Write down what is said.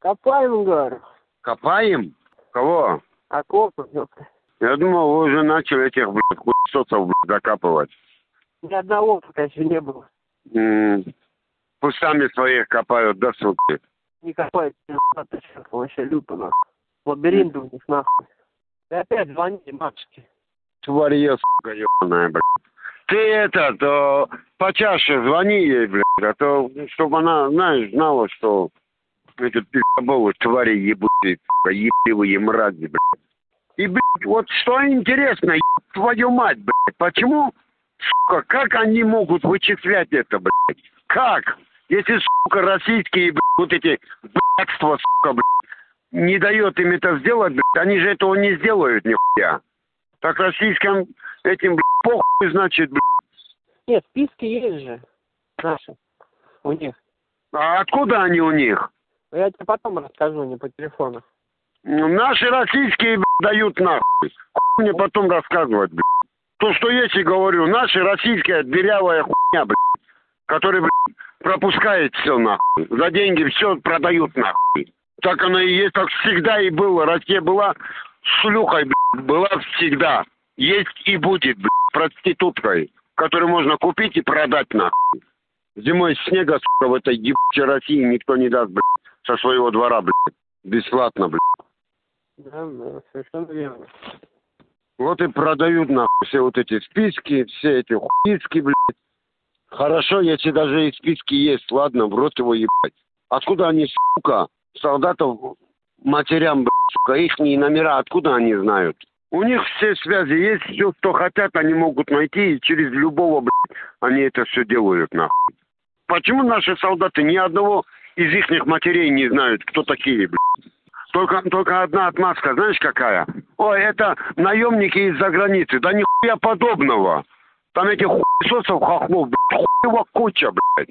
Копаем, говорю. Копаем? Кого? Окопы, ёпта. Я думал, вы уже начали этих, блядь, хуесосов, блядь, закапывать. Ни одного пока еще не было. М, Пусть сами своих копают, да, суки? Не копают, чё, вообще люто, нахуй. Лабиринт у них, нахуй. И опять звоните матушке. Тварье, сука, ебаная, блядь. Ты это, то почаще звони ей, блядь, а то, чтобы она, знаешь, знала, что эти пиздоболы, твари сука, ебливые мрази, блядь. И, блядь, вот что интересно, еб твою мать, блядь, почему, сука, как они могут вычислять это, блядь? Как? Если, сука, российские, блядь, вот эти блядства, сука, блядь, не дает им это сделать, блядь, они же этого не сделают, нихуя. Так российским этим, блядь, похуй, значит, блядь. Нет, списки есть же. Наши. У них. А откуда они у них? Я тебе потом расскажу, не по телефону. Ну, Наши российские, блядь, дают нахуй. Хуй мне потом рассказывать, блядь. То, что есть, и говорю, наши российская дырявая хуйня, блядь, которая, блядь, пропускает все нахуй. За деньги все продают нахуй. Так оно и есть, так всегда и было. Россия была шлюхой, блядь, была всегда. Есть и будет, блядь, проституткой, которую можно купить и продать нахуй. Зимой снега, сука, в этой ебучей России никто не даст, блядь, со своего двора, блядь. Бесплатно, блядь. Да, да, совершенно верно. Вот и продают нахуй все вот эти списки, все эти хуиски, блядь. Хорошо, если даже и списки есть, ладно, в рот его ебать. Откуда они, сука, солдатов, матерям, блядь, сука, их номера, откуда они знают? У них все связи есть, все, что хотят, они могут найти, и через любого, блядь, они это все делают, нахуй. Почему наши солдаты ни одного из их матерей не знают, кто такие, блядь? Только, только одна отмазка, знаешь какая? Ой, это наемники из-за границы. Да нихуя подобного. Там этих хуесосов хохлов, блядь, хуева куча, блядь.